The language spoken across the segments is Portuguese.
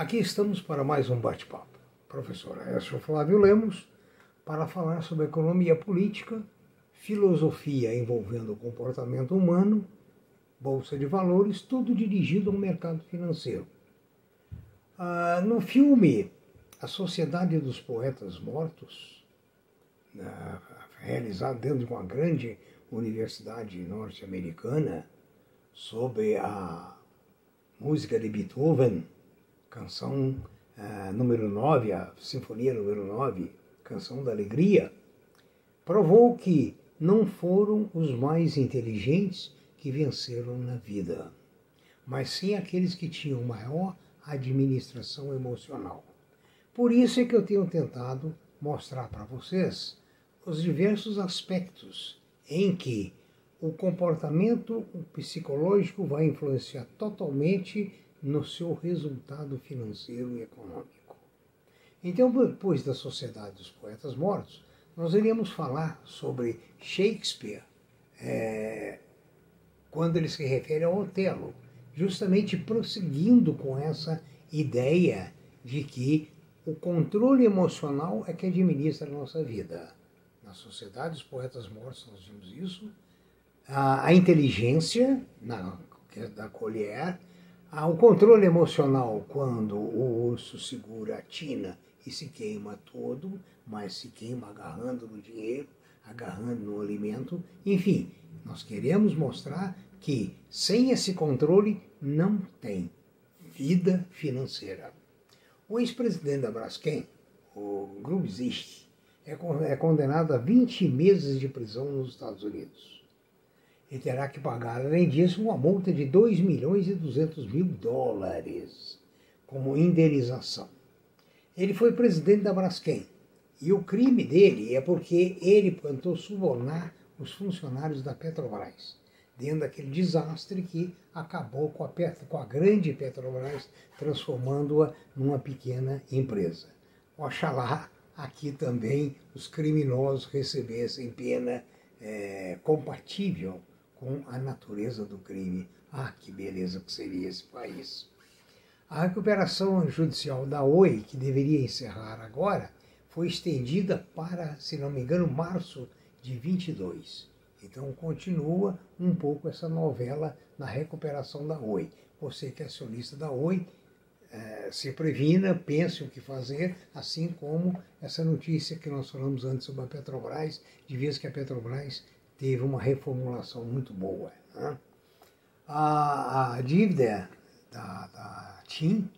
Aqui estamos para mais um bate-papo. Professor Aécio Flávio Lemos, para falar sobre economia política, filosofia envolvendo o comportamento humano, bolsa de valores, tudo dirigido ao mercado financeiro. Ah, no filme A Sociedade dos Poetas Mortos, ah, realizado dentro de uma grande universidade norte-americana, sobre a música de Beethoven, canção uh, número 9, a Sinfonia número 9, Canção da Alegria, provou que não foram os mais inteligentes que venceram na vida, mas sim aqueles que tinham maior administração emocional. Por isso é que eu tenho tentado mostrar para vocês os diversos aspectos em que o comportamento psicológico vai influenciar totalmente no seu resultado financeiro e econômico. Então, depois da Sociedade dos Poetas Mortos, nós iríamos falar sobre Shakespeare, é, quando ele se refere ao Otelo, justamente prosseguindo com essa ideia de que o controle emocional é que administra a nossa vida. Na Sociedade dos Poetas Mortos nós vimos isso, a, a inteligência na, é da colher, o controle emocional quando o urso segura a tina e se queima todo, mas se queima agarrando no dinheiro, agarrando no alimento. Enfim, nós queremos mostrar que sem esse controle não tem vida financeira. O ex-presidente da Braskem, o Grubzich, é, é condenado a 20 meses de prisão nos Estados Unidos e terá que pagar, além disso, uma multa de 2 milhões e 200 mil dólares como indenização. Ele foi presidente da Braskem e o crime dele é porque ele tentou subornar os funcionários da Petrobras, dentro daquele desastre que acabou com a, Petro, com a grande Petrobras, transformando-a numa pequena empresa. Oxalá aqui também os criminosos recebessem pena é, compatível com a natureza do crime. Ah, que beleza que seria esse país. A recuperação judicial da OI, que deveria encerrar agora, foi estendida para, se não me engano, março de 22. Então continua um pouco essa novela na recuperação da Oi. Você que é acionista da Oi, eh, se previna, pense o que fazer, assim como essa notícia que nós falamos antes sobre a Petrobras, de vez que a Petrobras teve uma reformulação muito boa. Né? A, a, dívida da, da TIM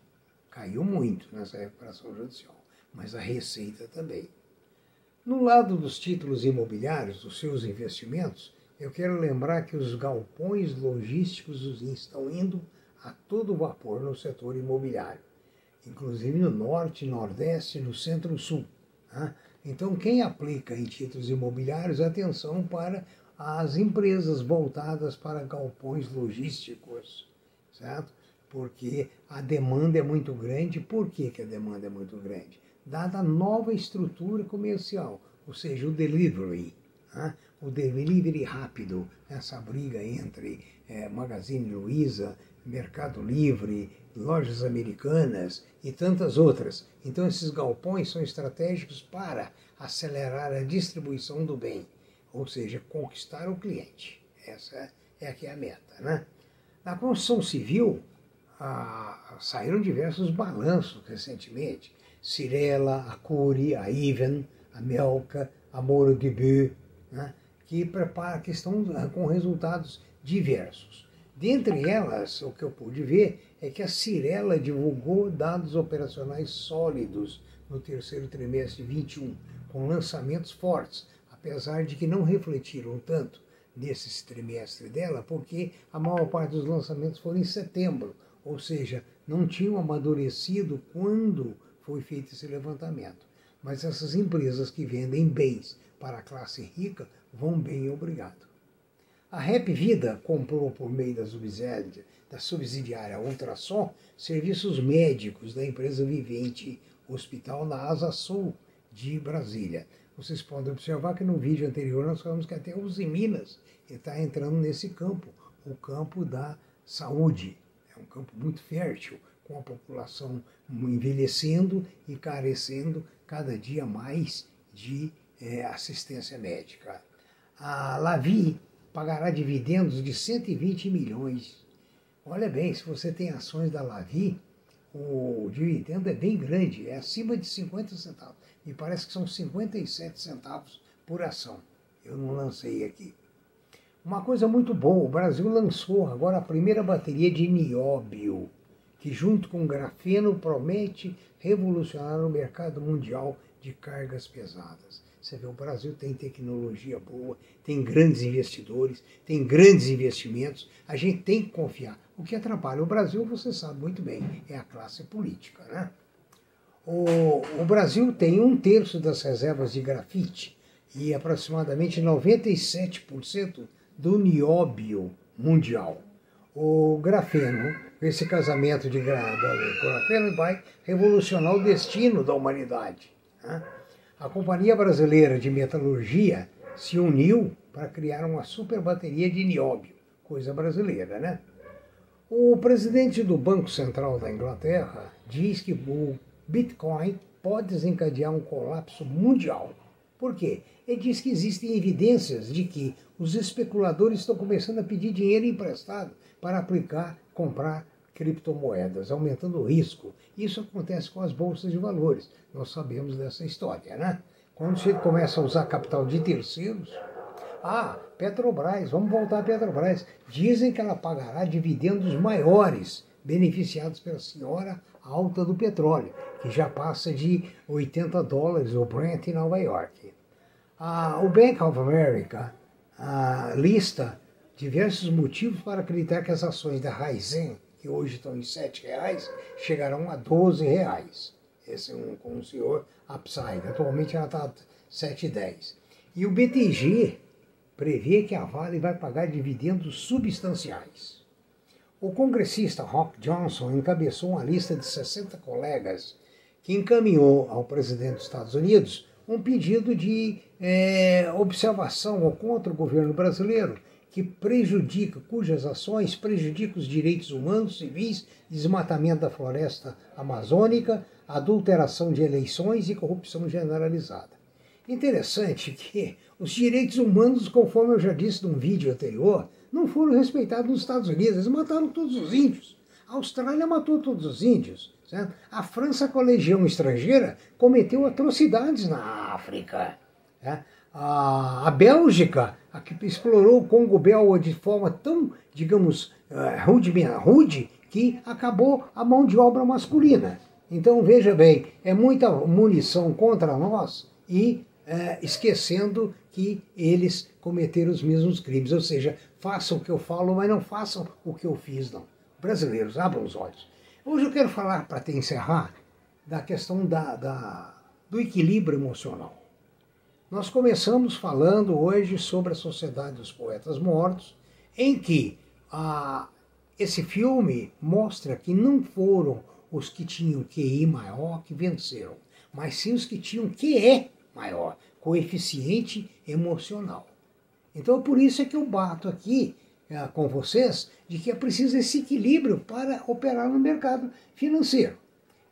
caiu muito nessa recuperação judicial, mas a receita também. No lado dos títulos imobiliários, dos seus investimentos, eu quero lembrar que os galpões logísticos estão indo a todo vapor no setor imobiliário, inclusive no norte, nordeste, no centro-sul. Né? Então, quem aplica em títulos imobiliários, atenção para as empresas voltadas para galpões logísticos, certo? Porque a demanda é muito grande. Por que, que a demanda é muito grande? Dada a nova estrutura comercial, ou seja, o delivery, né? O delivery rápido, essa briga entre é, Magazine Luiza, Mercado Livre, lojas americanas e tantas outras. Então, esses galpões são estratégicos para acelerar a distribuição do bem, ou seja, conquistar o cliente. Essa é aqui a meta. Né? Na construção civil, ah, saíram diversos balanços recentemente. Cirela, a Cury, a Iven, a Melca, a Moro de Bu, né? Que, prepara, que estão com resultados diversos. Dentre elas, o que eu pude ver é que a Cirela divulgou dados operacionais sólidos no terceiro trimestre de 21, com lançamentos fortes, apesar de que não refletiram tanto nesse trimestre dela, porque a maior parte dos lançamentos foram em setembro, ou seja, não tinham amadurecido quando foi feito esse levantamento. Mas essas empresas que vendem bens para a classe rica vão bem, obrigado. A Rap Vida comprou por meio da subsidiária, da subsidiária Ultrassom serviços médicos da empresa Vivente Hospital na Asa Sul de Brasília. Vocês podem observar que no vídeo anterior nós falamos que até os Minas está entrando nesse campo, o campo da saúde. É um campo muito fértil com a população envelhecendo e carecendo cada dia mais de é, assistência médica. A Lavi pagará dividendos de 120 milhões. Olha bem, se você tem ações da Lavi, o dividendo é bem grande, é acima de 50 centavos. Me parece que são 57 centavos por ação. Eu não lancei aqui. Uma coisa muito boa, o Brasil lançou agora a primeira bateria de nióbio, que junto com grafeno promete revolucionar o mercado mundial de cargas pesadas. Você vê, o Brasil tem tecnologia boa, tem grandes investidores, tem grandes investimentos. A gente tem que confiar. O que atrapalha o Brasil, você sabe muito bem, é a classe política. Né? O, o Brasil tem um terço das reservas de grafite e aproximadamente 97% do nióbio mundial. O grafeno, esse casamento de grafeno vai revolucionar o destino da humanidade. Né? A Companhia Brasileira de Metalurgia se uniu para criar uma super bateria de nióbio, coisa brasileira, né? O presidente do Banco Central da Inglaterra diz que o Bitcoin pode desencadear um colapso mundial. Por quê? Ele diz que existem evidências de que os especuladores estão começando a pedir dinheiro emprestado para aplicar, comprar criptomoedas, aumentando o risco. Isso acontece com as bolsas de valores. Nós sabemos dessa história, né? Quando você começa a usar capital de terceiros, ah, Petrobras, vamos voltar a Petrobras. Dizem que ela pagará dividendos maiores, beneficiados pela senhora alta do petróleo, que já passa de 80 dólares o Brent em Nova York. Ah, o Bank of America ah, lista diversos motivos para acreditar que as ações da Raizen que hoje estão em R$ reais, chegarão a R$ reais. Esse é um com o senhor Upside. Atualmente ela está 7,10. E o BTG prevê que a Vale vai pagar dividendos substanciais. O congressista Rock Johnson encabeçou uma lista de 60 colegas que encaminhou ao presidente dos Estados Unidos um pedido de é, observação contra o governo brasileiro que prejudica, cujas ações prejudicam os direitos humanos, civis, desmatamento da floresta amazônica, adulteração de eleições e corrupção generalizada. Interessante que os direitos humanos, conforme eu já disse num vídeo anterior, não foram respeitados nos Estados Unidos. Eles mataram todos os índios. A Austrália matou todos os índios. Certo? A França, com a legião estrangeira, cometeu atrocidades na África. Certo? A, a Bélgica, a que explorou o Congo belga de forma tão, digamos, uh, rude, rude, que acabou a mão de obra masculina. Então veja bem, é muita munição contra nós e uh, esquecendo que eles cometeram os mesmos crimes. Ou seja, façam o que eu falo, mas não façam o que eu fiz, não. Brasileiros, abram os olhos. Hoje eu quero falar, para te encerrar, da questão da, da, do equilíbrio emocional. Nós começamos falando hoje sobre a Sociedade dos Poetas Mortos, em que ah, esse filme mostra que não foram os que tinham QI maior que venceram, mas sim os que tinham QE maior, coeficiente emocional. Então, por isso é que eu bato aqui ah, com vocês de que é preciso esse equilíbrio para operar no mercado financeiro.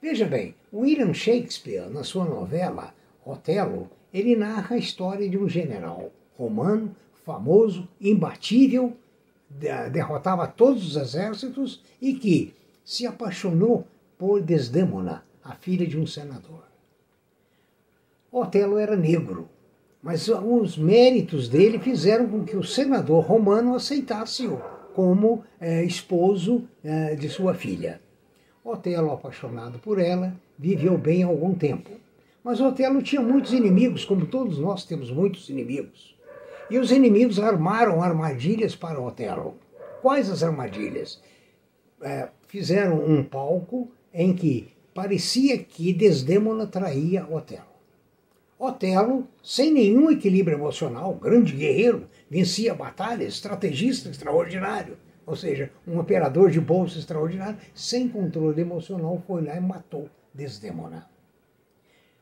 Veja bem, William Shakespeare, na sua novela Otelo, ele narra a história de um general romano, famoso, imbatível, derrotava todos os exércitos e que se apaixonou por Desdémona, a filha de um senador. Otelo era negro, mas os méritos dele fizeram com que o senador romano aceitasse-o como é, esposo é, de sua filha. Otelo, apaixonado por ela, viveu bem algum tempo. Mas Otelo tinha muitos inimigos, como todos nós temos muitos inimigos. E os inimigos armaram armadilhas para Otelo. Quais as armadilhas? É, fizeram um palco em que parecia que Desdémona traía Otelo. Otelo, sem nenhum equilíbrio emocional, grande guerreiro, vencia batalhas, estrategista extraordinário, ou seja, um operador de bolsa extraordinário, sem controle emocional, foi lá e matou Desdémona.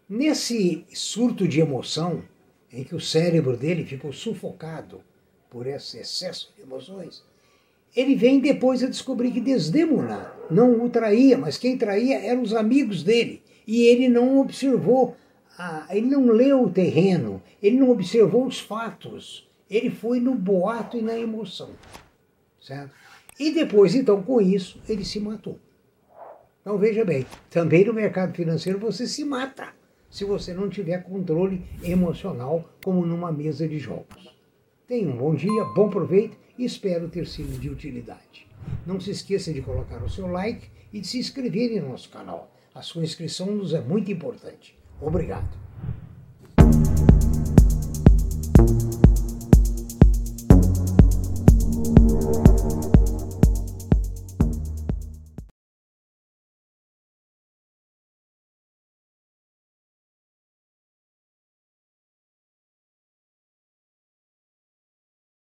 Nesse surto de emoção, em que o cérebro dele ficou sufocado por esse excesso de emoções, Ele vem depois a descobrir que Desdemona não o traía, mas quem traía eram os amigos dele. E ele não observou, ele não leu o terreno, ele não observou os fatos. Ele foi no boato e na emoção. Certo? E depois, então, com isso, ele se matou. Então veja bem, também no mercado financeiro você se mata se você não tiver controle emocional como numa mesa de jogos. Tenha um bom dia, bom proveito e espero ter sido de utilidade. Não se esqueça de colocar o seu like e de se inscrever em nosso canal. A sua inscrição nos é muito importante. Obrigado.